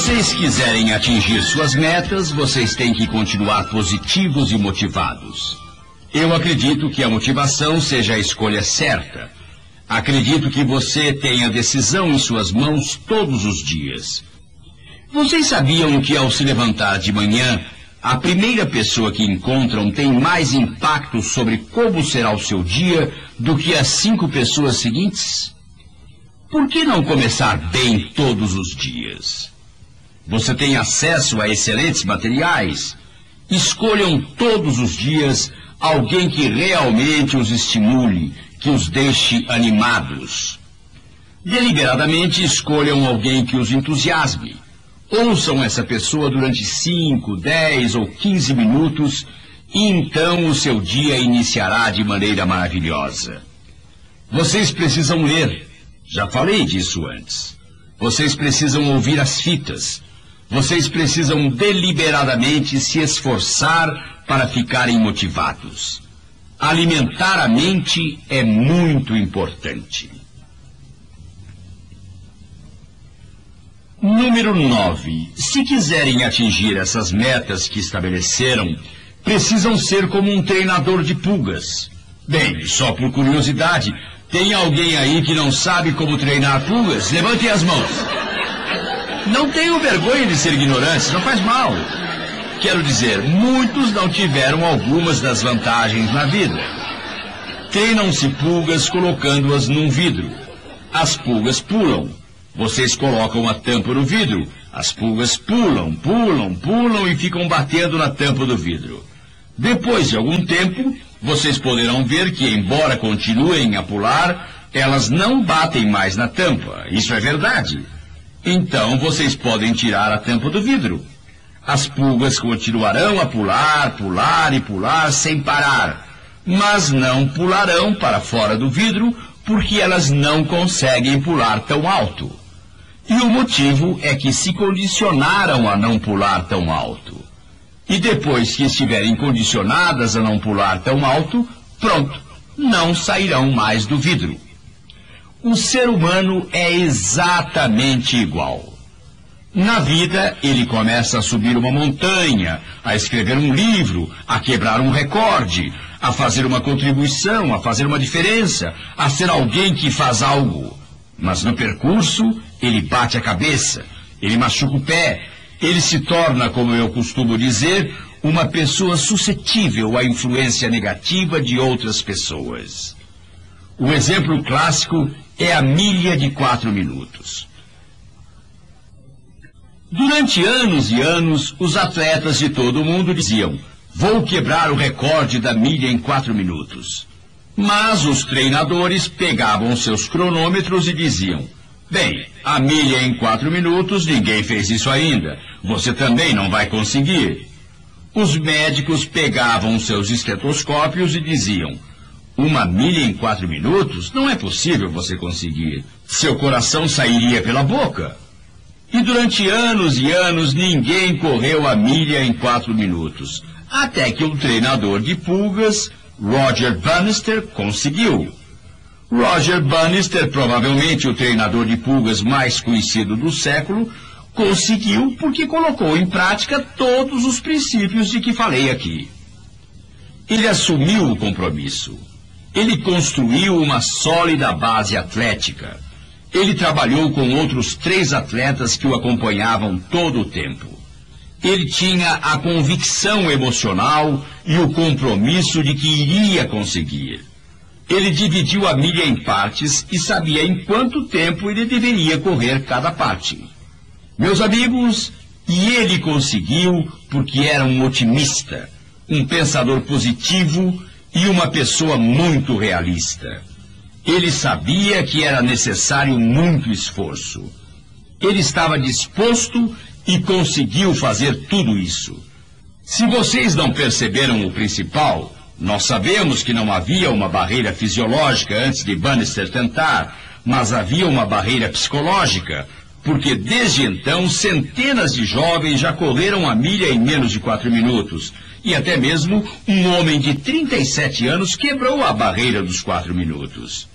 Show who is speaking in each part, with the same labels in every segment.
Speaker 1: vocês quiserem atingir suas metas, vocês têm que continuar positivos e motivados. Eu acredito que a motivação seja a escolha certa. Acredito que você tenha decisão em suas mãos todos os dias. Vocês sabiam que ao se levantar de manhã, a primeira pessoa que encontram tem mais impacto sobre como será o seu dia do que as cinco pessoas seguintes? Por que não começar bem todos os dias? Você tem acesso a excelentes materiais. Escolham todos os dias alguém que realmente os estimule, que os deixe animados. Deliberadamente escolham alguém que os entusiasme. Ouçam essa pessoa durante 5, 10 ou 15 minutos e então o seu dia iniciará de maneira maravilhosa. Vocês precisam ler. Já falei disso antes. Vocês precisam ouvir as fitas. Vocês precisam deliberadamente se esforçar para ficarem motivados. Alimentar a mente é muito importante. Número 9. Se quiserem atingir essas metas que estabeleceram, precisam ser como um treinador de pulgas. Bem, só por curiosidade, tem alguém aí que não sabe como treinar pulgas? Levantem as mãos. Não tenham vergonha de ser ignorantes, não faz mal. Quero dizer, muitos não tiveram algumas das vantagens na vida. Treinam-se pulgas colocando-as num vidro. As pulgas pulam, vocês colocam a tampa no vidro, as pulgas pulam, pulam, pulam e ficam batendo na tampa do vidro. Depois de algum tempo, vocês poderão ver que, embora continuem a pular, elas não batem mais na tampa. Isso é verdade. Então vocês podem tirar a tampa do vidro. As pulgas continuarão a pular, pular e pular sem parar, mas não pularão para fora do vidro porque elas não conseguem pular tão alto. E o motivo é que se condicionaram a não pular tão alto. E depois que estiverem condicionadas a não pular tão alto, pronto, não sairão mais do vidro. O ser humano é exatamente igual. Na vida, ele começa a subir uma montanha, a escrever um livro, a quebrar um recorde, a fazer uma contribuição, a fazer uma diferença, a ser alguém que faz algo. Mas no percurso, ele bate a cabeça, ele machuca o pé, ele se torna, como eu costumo dizer, uma pessoa suscetível à influência negativa de outras pessoas. O exemplo clássico é a milha de quatro minutos. Durante anos e anos, os atletas de todo o mundo diziam: Vou quebrar o recorde da milha em quatro minutos. Mas os treinadores pegavam seus cronômetros e diziam: Bem, a milha em quatro minutos, ninguém fez isso ainda. Você também não vai conseguir. Os médicos pegavam seus estetoscópios e diziam: Uma milha em quatro minutos? Não é possível você conseguir. Seu coração sairia pela boca. E durante anos e anos ninguém correu a milha em quatro minutos. Até que o treinador de pulgas Roger Bannister conseguiu. Roger Bannister, provavelmente o treinador de pulgas mais conhecido do século, conseguiu porque colocou em prática todos os princípios de que falei aqui. Ele assumiu o compromisso. Ele construiu uma sólida base atlética. Ele trabalhou com outros três atletas que o acompanhavam todo o tempo. Ele tinha a convicção emocional e o compromisso de que iria conseguir. Ele dividiu a milha em partes e sabia em quanto tempo ele deveria correr cada parte. Meus amigos, e ele conseguiu porque era um otimista, um pensador positivo e uma pessoa muito realista. Ele sabia que era necessário muito esforço. Ele estava disposto e conseguiu fazer tudo isso. Se vocês não perceberam o principal, nós sabemos que não havia uma barreira fisiológica antes de Bannister tentar, mas havia uma barreira psicológica, porque desde então centenas de jovens já correram a milha em menos de quatro minutos. E até mesmo um homem de 37 anos quebrou a barreira dos quatro minutos.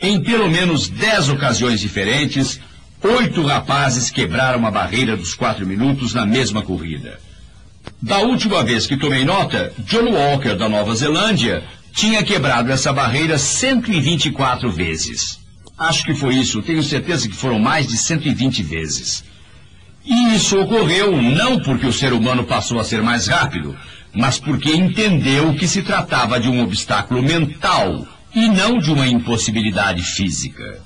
Speaker 1: Em pelo menos dez ocasiões diferentes, Oito rapazes quebraram a barreira dos quatro minutos na mesma corrida. Da última vez que tomei nota, John Walker, da Nova Zelândia, tinha quebrado essa barreira 124 vezes. Acho que foi isso, tenho certeza que foram mais de 120 vezes. E isso ocorreu não porque o ser humano passou a ser mais rápido, mas porque entendeu que se tratava de um obstáculo mental e não de uma impossibilidade física.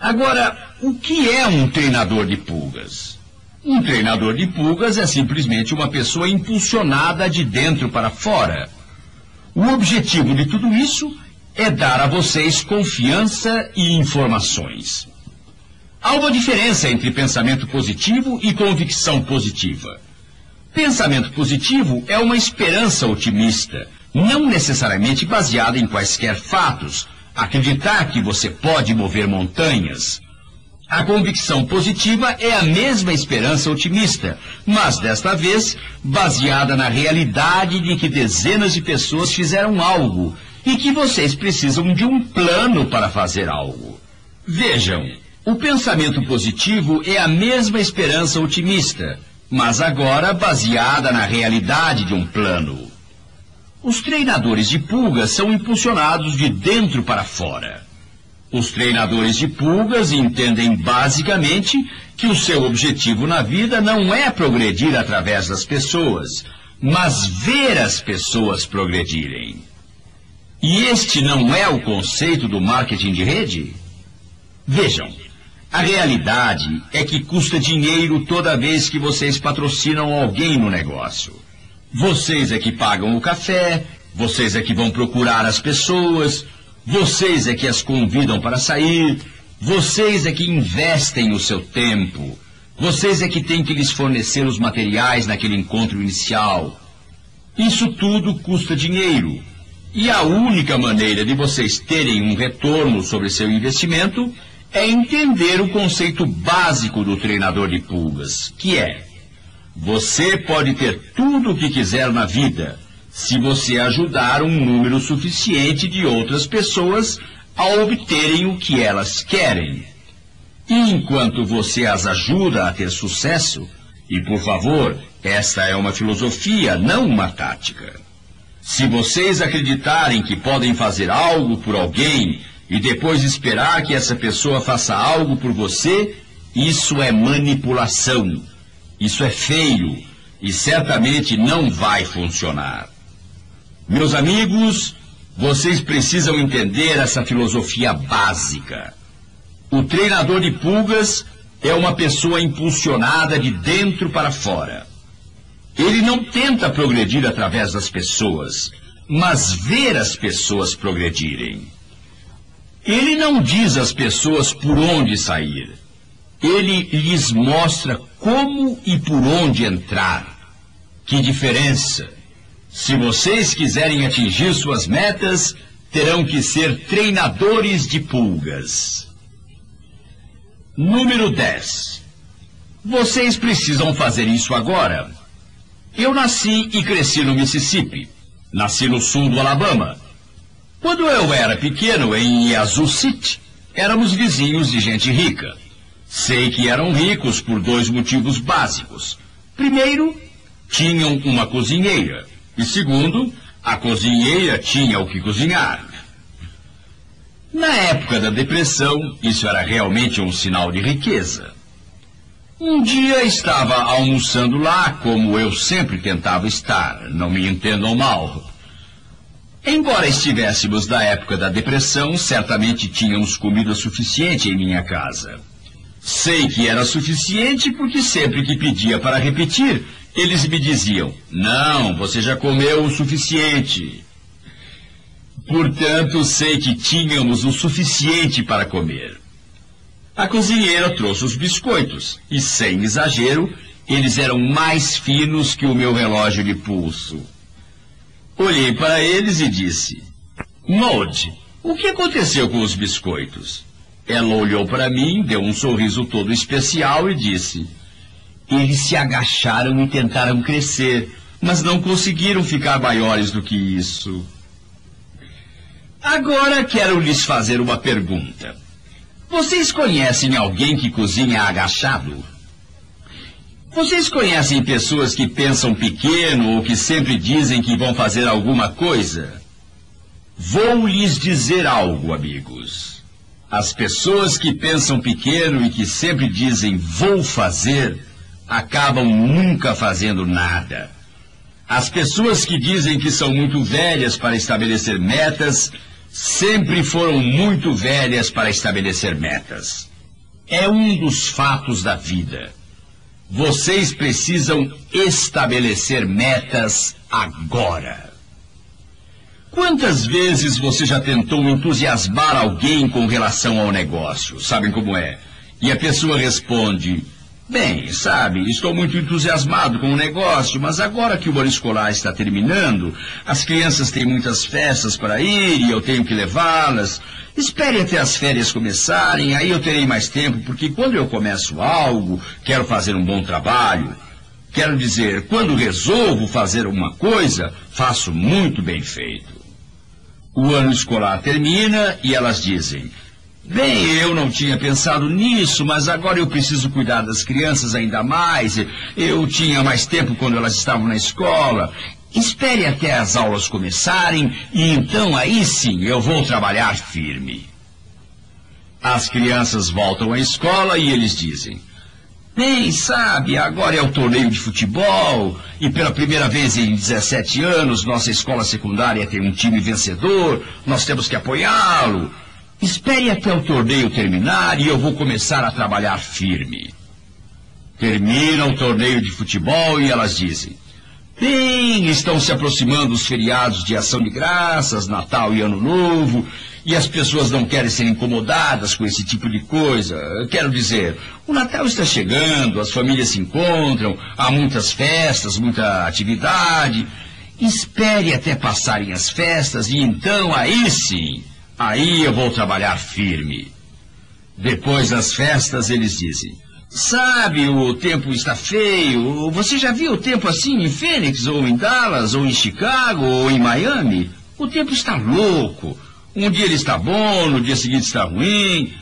Speaker 1: Agora, o que é um treinador de pulgas? Um treinador de pulgas é simplesmente uma pessoa impulsionada de dentro para fora. O objetivo de tudo isso é dar a vocês confiança e informações. Há uma diferença entre pensamento positivo e convicção positiva. Pensamento positivo é uma esperança otimista, não necessariamente baseada em quaisquer fatos. Acreditar que você pode mover montanhas. A convicção positiva é a mesma esperança otimista, mas desta vez baseada na realidade de que dezenas de pessoas fizeram algo e que vocês precisam de um plano para fazer algo. Vejam, o pensamento positivo é a mesma esperança otimista, mas agora baseada na realidade de um plano. Os treinadores de pulgas são impulsionados de dentro para fora. Os treinadores de pulgas entendem basicamente que o seu objetivo na vida não é progredir através das pessoas, mas ver as pessoas progredirem. E este não é o conceito do marketing de rede? Vejam, a realidade é que custa dinheiro toda vez que vocês patrocinam alguém no negócio. Vocês é que pagam o café, vocês é que vão procurar as pessoas, vocês é que as convidam para sair, vocês é que investem o seu tempo, vocês é que têm que lhes fornecer os materiais naquele encontro inicial. Isso tudo custa dinheiro. E a única maneira de vocês terem um retorno sobre seu investimento é entender o conceito básico do treinador de pulgas, que é: você pode ter tudo o que quiser na vida, se você ajudar um número suficiente de outras pessoas a obterem o que elas querem. E enquanto você as ajuda a ter sucesso, e por favor, esta é uma filosofia, não uma tática. Se vocês acreditarem que podem fazer algo por alguém e depois esperar que essa pessoa faça algo por você, isso é manipulação. Isso é feio e certamente não vai funcionar. Meus amigos, vocês precisam entender essa filosofia básica. O treinador de pulgas é uma pessoa impulsionada de dentro para fora. Ele não tenta progredir através das pessoas, mas ver as pessoas progredirem. Ele não diz às pessoas por onde sair. Ele lhes mostra como e por onde entrar. Que diferença! Se vocês quiserem atingir suas metas, terão que ser treinadores de pulgas. Número 10. Vocês precisam fazer isso agora. Eu nasci e cresci no Mississippi. Nasci no sul do Alabama. Quando eu era pequeno, em Yazoo City, éramos vizinhos de gente rica. Sei que eram ricos por dois motivos básicos. Primeiro, tinham uma cozinheira. E segundo, a cozinheira tinha o que cozinhar. Na época da depressão, isso era realmente um sinal de riqueza. Um dia estava almoçando lá, como eu sempre tentava estar, não me entendam mal. Embora estivéssemos da época da depressão, certamente tínhamos comida suficiente em minha casa. Sei que era suficiente porque sempre que pedia para repetir, eles me diziam: Não, você já comeu o suficiente. Portanto, sei que tínhamos o suficiente para comer. A cozinheira trouxe os biscoitos e, sem exagero, eles eram mais finos que o meu relógio de pulso. Olhei para eles e disse: Maud, o que aconteceu com os biscoitos? Ela olhou para mim, deu um sorriso todo especial e disse: Eles se agacharam e tentaram crescer, mas não conseguiram ficar maiores do que isso. Agora quero lhes fazer uma pergunta. Vocês conhecem alguém que cozinha agachado? Vocês conhecem pessoas que pensam pequeno ou que sempre dizem que vão fazer alguma coisa? Vou lhes dizer algo, amigos. As pessoas que pensam pequeno e que sempre dizem vou fazer, acabam nunca fazendo nada. As pessoas que dizem que são muito velhas para estabelecer metas, sempre foram muito velhas para estabelecer metas. É um dos fatos da vida. Vocês precisam estabelecer metas agora. Quantas vezes você já tentou entusiasmar alguém com relação ao negócio? Sabem como é? E a pessoa responde: Bem, sabe, estou muito entusiasmado com o negócio, mas agora que o ano escolar está terminando, as crianças têm muitas festas para ir e eu tenho que levá-las. Espere até as férias começarem, aí eu terei mais tempo, porque quando eu começo algo, quero fazer um bom trabalho. Quero dizer, quando resolvo fazer uma coisa, faço muito bem feito. O ano escolar termina e elas dizem: Bem, eu não tinha pensado nisso, mas agora eu preciso cuidar das crianças ainda mais. Eu tinha mais tempo quando elas estavam na escola. Espere até as aulas começarem e então aí sim eu vou trabalhar firme. As crianças voltam à escola e eles dizem: Bem, sabe, agora é o torneio de futebol e pela primeira vez em 17 anos nossa escola secundária tem um time vencedor, nós temos que apoiá-lo. Espere até o torneio terminar e eu vou começar a trabalhar firme. Termina o torneio de futebol e elas dizem: Bem, estão se aproximando os feriados de ação de graças, Natal e Ano Novo, e as pessoas não querem ser incomodadas com esse tipo de coisa. Quero dizer, o Natal está chegando, as famílias se encontram, há muitas festas, muita atividade. Espere até passarem as festas e então aí sim Aí eu vou trabalhar firme. Depois das festas, eles dizem: Sabe, o tempo está feio. Você já viu o tempo assim em Fênix, ou em Dallas, ou em Chicago, ou em Miami? O tempo está louco. Um dia ele está bom, no dia seguinte está ruim.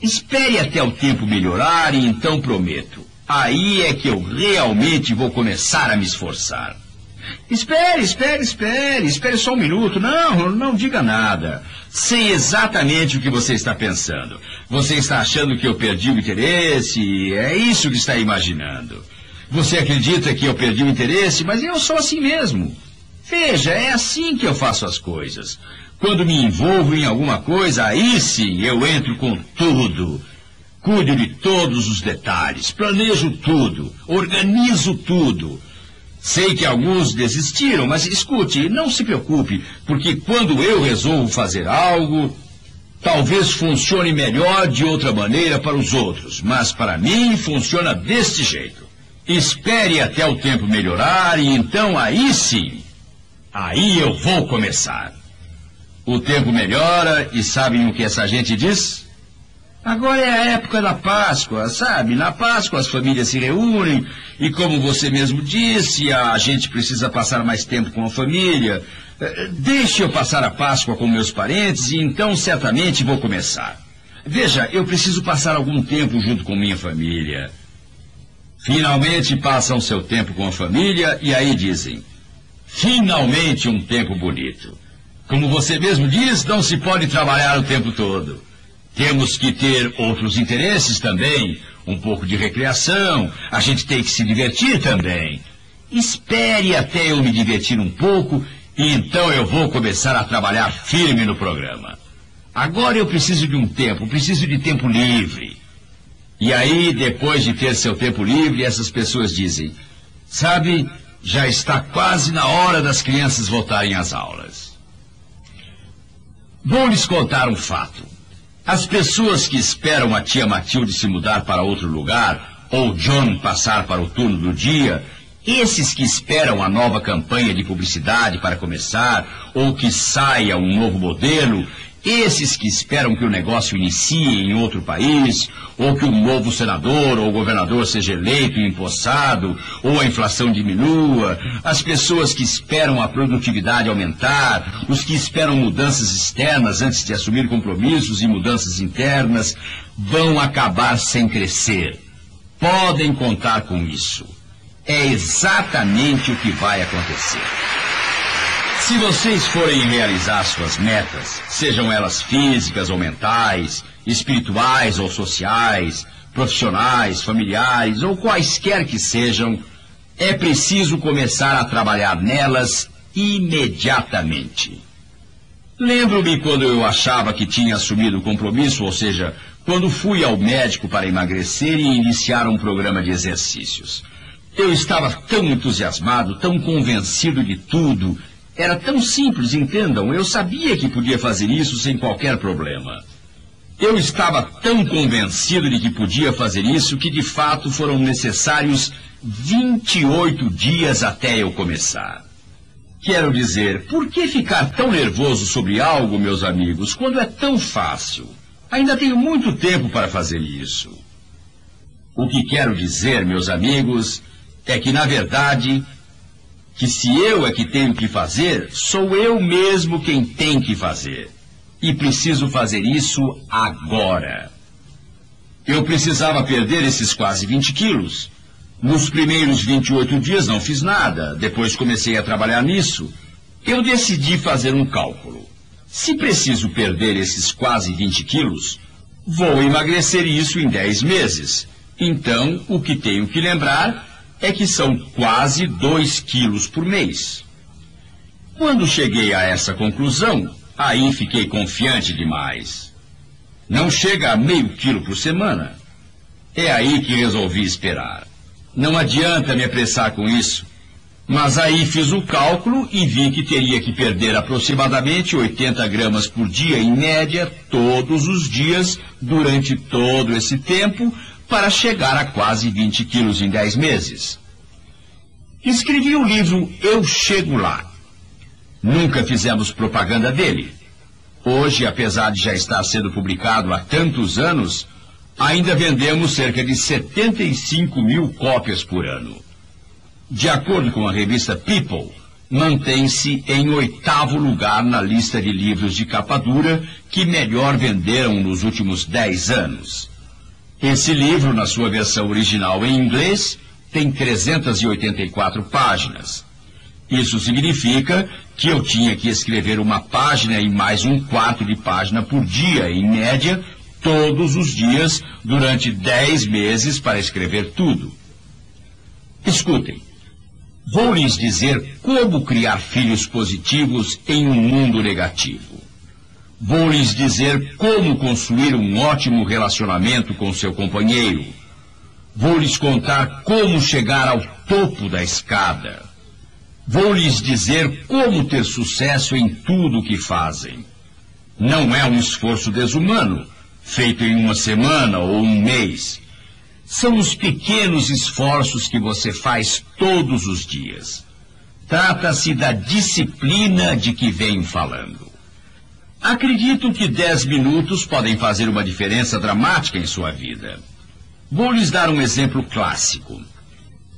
Speaker 1: Espere até o tempo melhorar e então prometo. Aí é que eu realmente vou começar a me esforçar. Espere, espere, espere, espere só um minuto. Não, não diga nada. Sei exatamente o que você está pensando. Você está achando que eu perdi o interesse? É isso que está imaginando. Você acredita que eu perdi o interesse, mas eu sou assim mesmo. Veja, é assim que eu faço as coisas. Quando me envolvo em alguma coisa, aí sim eu entro com tudo. Cuido de todos os detalhes, planejo tudo, organizo tudo. Sei que alguns desistiram, mas escute, não se preocupe, porque quando eu resolvo fazer algo, talvez funcione melhor de outra maneira para os outros, mas para mim funciona deste jeito. Espere até o tempo melhorar e então aí sim, aí eu vou começar. O tempo melhora e sabem o que essa gente diz? Agora é a época da Páscoa, sabe? Na Páscoa as famílias se reúnem e, como você mesmo disse, a gente precisa passar mais tempo com a família. Deixe eu passar a Páscoa com meus parentes e então certamente vou começar. Veja, eu preciso passar algum tempo junto com minha família. Finalmente passam seu tempo com a família e aí dizem: finalmente um tempo bonito. Como você mesmo diz, não se pode trabalhar o tempo todo. Temos que ter outros interesses também, um pouco de recreação, a gente tem que se divertir também. Espere até eu me divertir um pouco então eu vou começar a trabalhar firme no programa. Agora eu preciso de um tempo, preciso de tempo livre. E aí, depois de ter seu tempo livre, essas pessoas dizem: Sabe, já está quase na hora das crianças voltarem às aulas. Vou lhes contar um fato. As pessoas que esperam a tia Matilde se mudar para outro lugar, ou John passar para o turno do dia, esses que esperam a nova campanha de publicidade para começar, ou que saia um novo modelo, esses que esperam que o negócio inicie em outro país, ou que um novo senador ou governador seja eleito e empossado, ou a inflação diminua, as pessoas que esperam a produtividade aumentar, os que esperam mudanças externas antes de assumir compromissos e mudanças internas, vão acabar sem crescer. Podem contar com isso. É exatamente o que vai acontecer. Se vocês forem realizar suas metas, sejam elas físicas ou mentais, espirituais ou sociais, profissionais, familiares ou quaisquer que sejam, é preciso começar a trabalhar nelas imediatamente. Lembro-me quando eu achava que tinha assumido o compromisso, ou seja, quando fui ao médico para emagrecer e iniciar um programa de exercícios. Eu estava tão entusiasmado, tão convencido de tudo. Era tão simples, entendam. Eu sabia que podia fazer isso sem qualquer problema. Eu estava tão convencido de que podia fazer isso que de fato foram necessários 28 dias até eu começar. Quero dizer, por que ficar tão nervoso sobre algo, meus amigos, quando é tão fácil? Ainda tenho muito tempo para fazer isso. O que quero dizer, meus amigos, é que, na verdade, que se eu é que tenho que fazer, sou eu mesmo quem tem que fazer. E preciso fazer isso agora. Eu precisava perder esses quase 20 quilos. Nos primeiros 28 dias não fiz nada, depois comecei a trabalhar nisso. Eu decidi fazer um cálculo. Se preciso perder esses quase 20 quilos, vou emagrecer isso em 10 meses. Então, o que tenho que lembrar é que são quase 2 quilos por mês. Quando cheguei a essa conclusão, aí fiquei confiante demais. Não chega a meio quilo por semana. É aí que resolvi esperar. Não adianta me apressar com isso. Mas aí fiz o cálculo e vi que teria que perder aproximadamente 80 gramas por dia, em média, todos os dias, durante todo esse tempo, para chegar a quase 20 quilos em 10 meses. Escrevi o livro Eu Chego Lá. Nunca fizemos propaganda dele. Hoje, apesar de já estar sendo publicado há tantos anos, ainda vendemos cerca de 75 mil cópias por ano. De acordo com a revista People, mantém-se em oitavo lugar na lista de livros de capa dura que melhor venderam nos últimos dez anos. Esse livro, na sua versão original em inglês, tem 384 páginas. Isso significa que eu tinha que escrever uma página e mais um quarto de página por dia, em média, todos os dias, durante 10 meses para escrever tudo. Escutem, vou lhes dizer como criar filhos positivos em um mundo negativo. Vou lhes dizer como construir um ótimo relacionamento com seu companheiro. Vou lhes contar como chegar ao topo da escada. Vou lhes dizer como ter sucesso em tudo o que fazem. Não é um esforço desumano, feito em uma semana ou um mês. São os pequenos esforços que você faz todos os dias. Trata-se da disciplina de que venho falando. Acredito que dez minutos podem fazer uma diferença dramática em sua vida. Vou lhes dar um exemplo clássico.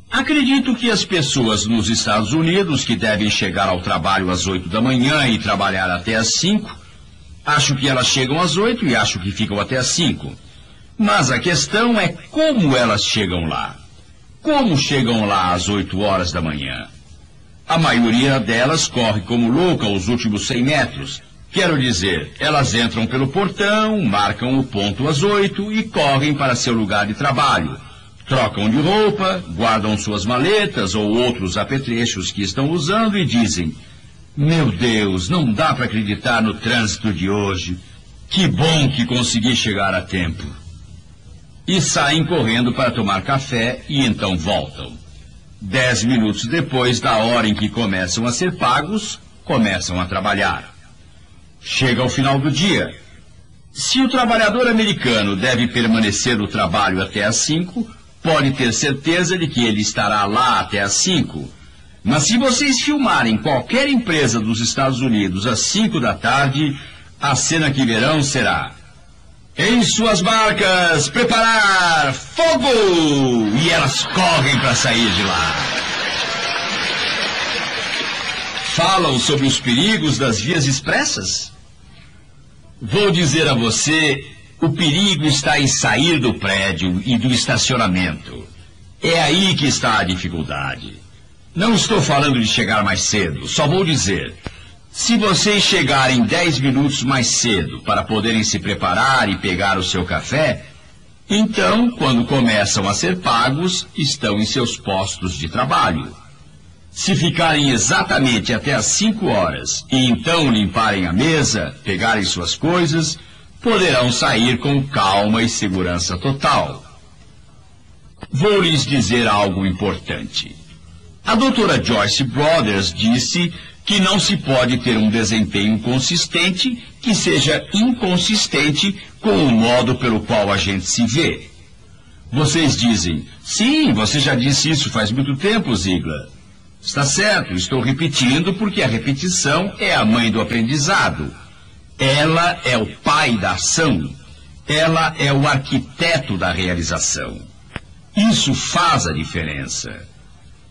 Speaker 1: Acredito que as pessoas nos Estados Unidos que devem chegar ao trabalho às oito da manhã e trabalhar até às cinco, acho que elas chegam às oito e acho que ficam até às cinco. Mas a questão é como elas chegam lá. Como chegam lá às oito horas da manhã? A maioria delas corre como louca os últimos cem metros, Quero dizer, elas entram pelo portão, marcam o ponto às oito e correm para seu lugar de trabalho. Trocam de roupa, guardam suas maletas ou outros apetrechos que estão usando e dizem: Meu Deus, não dá para acreditar no trânsito de hoje. Que bom que consegui chegar a tempo. E saem correndo para tomar café e então voltam. Dez minutos depois da hora em que começam a ser pagos, começam a trabalhar. Chega ao final do dia. Se o trabalhador americano deve permanecer no trabalho até às cinco, pode ter certeza de que ele estará lá até às cinco. Mas se vocês filmarem qualquer empresa dos Estados Unidos às cinco da tarde, a cena que verão será em suas barcas, preparar fogo! E elas correm para sair de lá falam sobre os perigos das vias expressas? Vou dizer a você o perigo está em sair do prédio e do estacionamento. É aí que está a dificuldade. Não estou falando de chegar mais cedo, só vou dizer. Se vocês chegarem dez minutos mais cedo para poderem se preparar e pegar o seu café, então, quando começam a ser pagos, estão em seus postos de trabalho. Se ficarem exatamente até às cinco horas e então limparem a mesa, pegarem suas coisas, poderão sair com calma e segurança total. Vou lhes dizer algo importante. A doutora Joyce Brothers disse que não se pode ter um desempenho consistente que seja inconsistente com o modo pelo qual a gente se vê. Vocês dizem, sim, você já disse isso faz muito tempo, Ziegler. Está certo, estou repetindo porque a repetição é a mãe do aprendizado. Ela é o pai da ação. Ela é o arquiteto da realização. Isso faz a diferença.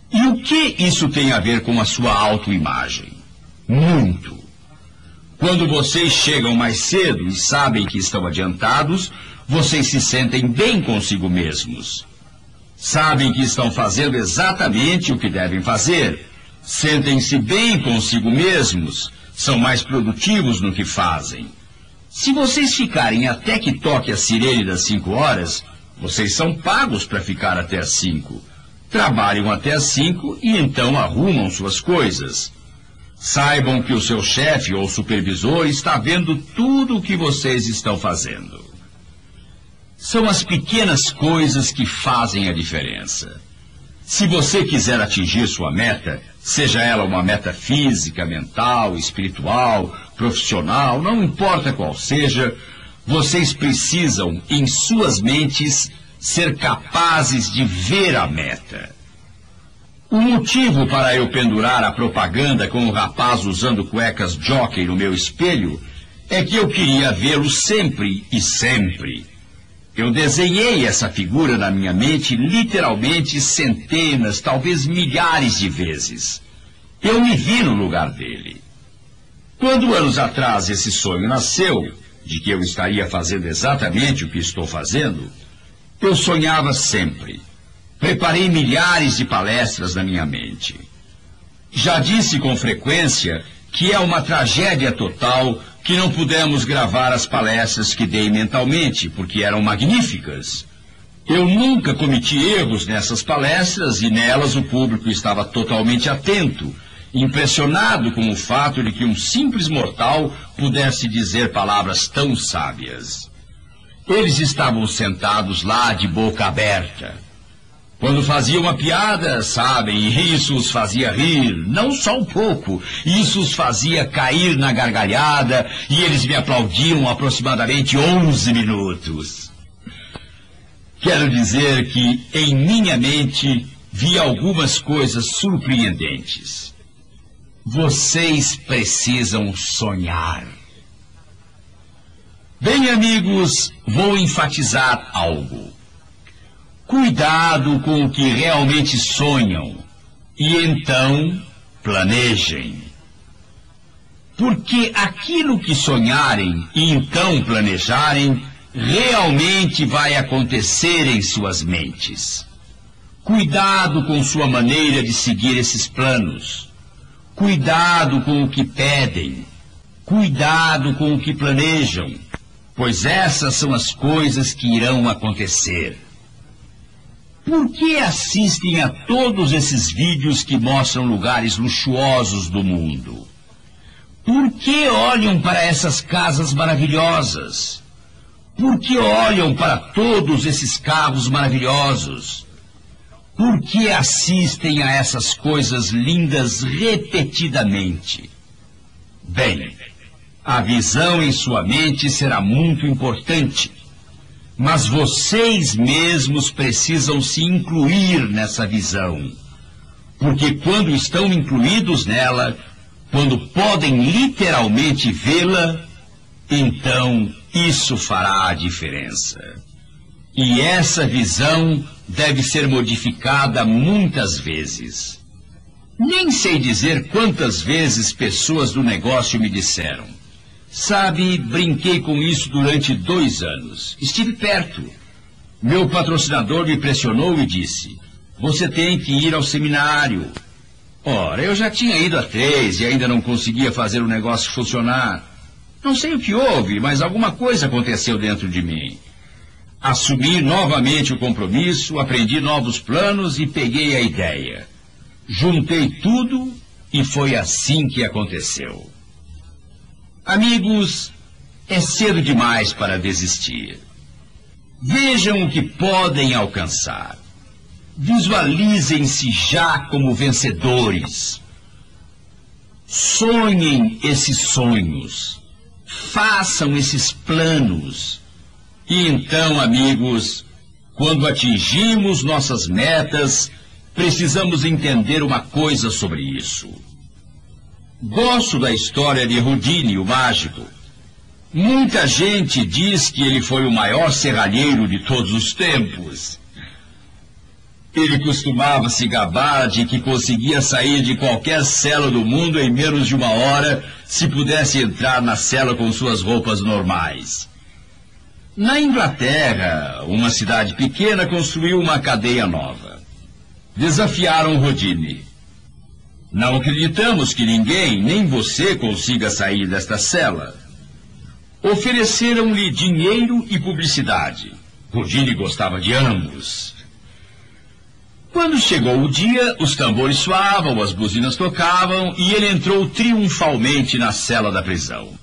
Speaker 1: E o que isso tem a ver com a sua autoimagem? Muito. Quando vocês chegam mais cedo e sabem que estão adiantados, vocês se sentem bem consigo mesmos. Sabem que estão fazendo exatamente o que devem fazer. Sentem-se bem consigo mesmos. São mais produtivos no que fazem. Se vocês ficarem até que toque a sirene das cinco horas, vocês são pagos para ficar até as cinco trabalham até às cinco e então arrumam suas coisas. Saibam que o seu chefe ou supervisor está vendo tudo o que vocês estão fazendo. São as pequenas coisas que fazem a diferença. Se você quiser atingir sua meta, seja ela uma meta física, mental, espiritual, profissional, não importa qual seja, vocês precisam, em suas mentes, ser capazes de ver a meta. O motivo para eu pendurar a propaganda com o rapaz usando cuecas jockey no meu espelho é que eu queria vê-lo sempre e sempre. Eu desenhei essa figura na minha mente literalmente centenas, talvez milhares de vezes. Eu me vi no lugar dele. Quando anos atrás esse sonho nasceu, de que eu estaria fazendo exatamente o que estou fazendo, eu sonhava sempre. Preparei milhares de palestras na minha mente. Já disse com frequência que é uma tragédia total que não pudemos gravar as palestras que dei mentalmente, porque eram magníficas. Eu nunca cometi erros nessas palestras e nelas o público estava totalmente atento, impressionado com o fato de que um simples mortal pudesse dizer palavras tão sábias. Eles estavam sentados lá de boca aberta. Quando fazia uma piada, sabem, isso os fazia rir, não só um pouco, isso os fazia cair na gargalhada e eles me aplaudiam aproximadamente 11 minutos. Quero dizer que em minha mente vi algumas coisas surpreendentes. Vocês precisam sonhar. Bem, amigos, vou enfatizar algo. Cuidado com o que realmente sonham e então planejem. Porque aquilo que sonharem e então planejarem realmente vai acontecer em suas mentes. Cuidado com sua maneira de seguir esses planos. Cuidado com o que pedem. Cuidado com o que planejam pois essas são as coisas que irão acontecer. Por que assistem a todos esses vídeos que mostram lugares luxuosos do mundo? Por que olham para essas casas maravilhosas? Por que olham para todos esses carros maravilhosos? Por que assistem a essas coisas lindas repetidamente? Bem, a visão em sua mente será muito importante. Mas vocês mesmos precisam se incluir nessa visão. Porque quando estão incluídos nela, quando podem literalmente vê-la, então isso fará a diferença. E essa visão deve ser modificada muitas vezes. Nem sei dizer quantas vezes pessoas do negócio me disseram: Sabe, brinquei com isso durante dois anos. Estive perto. Meu patrocinador me pressionou e disse: Você tem que ir ao seminário. Ora, eu já tinha ido a três e ainda não conseguia fazer o negócio funcionar. Não sei o que houve, mas alguma coisa aconteceu dentro de mim. Assumi novamente o compromisso, aprendi novos planos e peguei a ideia. Juntei tudo e foi assim que aconteceu. Amigos, é cedo demais para desistir. Vejam o que podem alcançar. Visualizem-se já como vencedores. Sonhem esses sonhos. Façam esses planos. E então, amigos, quando atingimos nossas metas, precisamos entender uma coisa sobre isso. Gosto da história de Houdini, o mágico. Muita gente diz que ele foi o maior serralheiro de todos os tempos. Ele costumava se gabar de que conseguia sair de qualquer cela do mundo em menos de uma hora se pudesse entrar na cela com suas roupas normais. Na Inglaterra, uma cidade pequena construiu uma cadeia nova. Desafiaram Rodine. Não acreditamos que ninguém, nem você, consiga sair desta cela. Ofereceram-lhe dinheiro e publicidade. Rodine gostava de ambos. Quando chegou o dia, os tambores soavam, as buzinas tocavam e ele entrou triunfalmente na cela da prisão.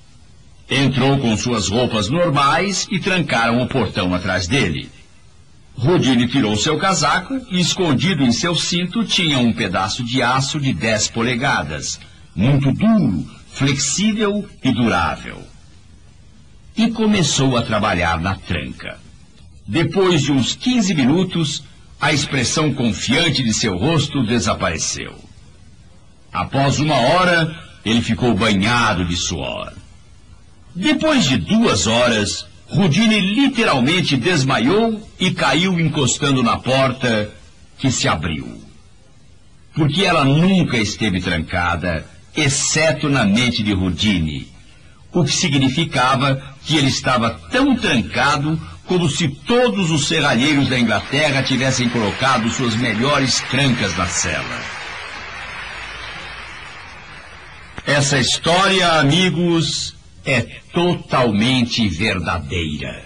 Speaker 1: Entrou com suas roupas normais e trancaram o portão atrás dele. Rodine tirou seu casaco e, escondido em seu cinto, tinha um pedaço de aço de 10 polegadas, muito duro, flexível e durável. E começou a trabalhar na tranca. Depois de uns 15 minutos, a expressão confiante de seu rosto desapareceu. Após uma hora, ele ficou banhado de suor. Depois de duas horas, Rudine literalmente desmaiou e caiu encostando na porta que se abriu. Porque ela nunca esteve trancada, exceto na mente de Rudine, o que significava que ele estava tão trancado como se todos os serralheiros da Inglaterra tivessem colocado suas melhores trancas na cela. Essa história, amigos, é totalmente verdadeira.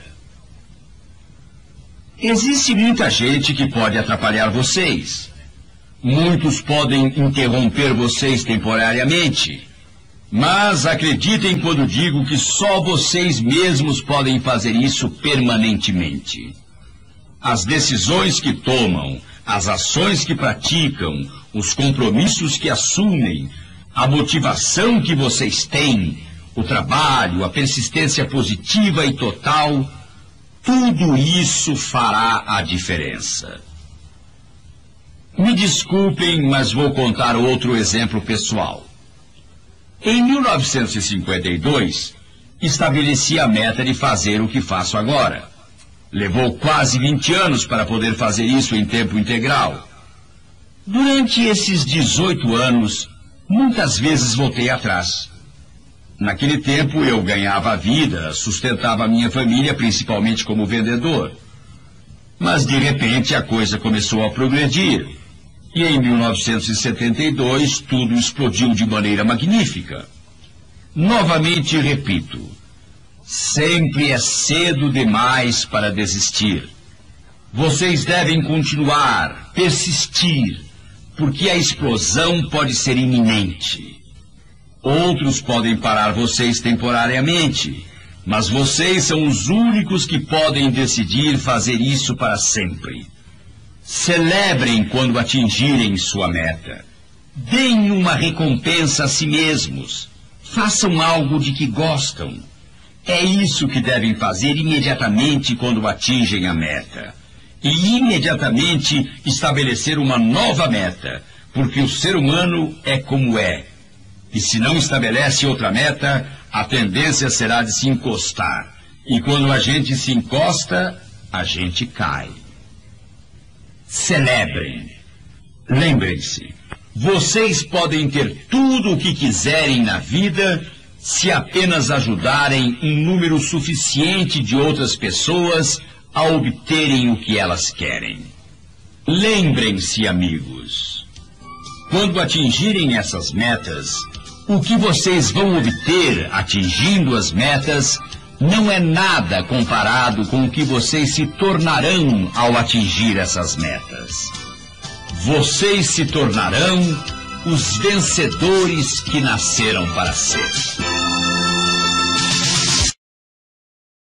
Speaker 1: Existe muita gente que pode atrapalhar vocês. Muitos podem interromper vocês temporariamente. Mas acreditem quando digo que só vocês mesmos podem fazer isso permanentemente. As decisões que tomam, as ações que praticam, os compromissos que assumem, a motivação que vocês têm, o trabalho, a persistência positiva e total, tudo isso fará a diferença. Me desculpem, mas vou contar outro exemplo pessoal. Em 1952, estabeleci a meta de fazer o que faço agora. Levou quase 20 anos para poder fazer isso em tempo integral. Durante esses 18 anos, muitas vezes voltei atrás. Naquele tempo eu ganhava a vida, sustentava a minha família, principalmente como vendedor. Mas de repente a coisa começou a progredir. E em 1972 tudo explodiu de maneira magnífica. Novamente repito, sempre é cedo demais para desistir. Vocês devem continuar, persistir, porque a explosão pode ser iminente. Outros podem parar vocês temporariamente, mas vocês são os únicos que podem decidir fazer isso para sempre. Celebrem quando atingirem sua meta. Deem uma recompensa a si mesmos. Façam algo de que gostam. É isso que devem fazer imediatamente quando atingem a meta. E imediatamente estabelecer uma nova meta, porque o ser humano é como é e se não estabelece outra meta, a tendência será de se encostar. E quando a gente se encosta, a gente cai. Celebrem. Lembrem-se, vocês podem ter tudo o que quiserem na vida se apenas ajudarem um número suficiente de outras pessoas a obterem o que elas querem. Lembrem-se, amigos, quando atingirem essas metas, o que vocês vão obter atingindo as metas não é nada comparado com o que vocês se tornarão ao atingir essas metas. Vocês se tornarão os vencedores que nasceram para ser.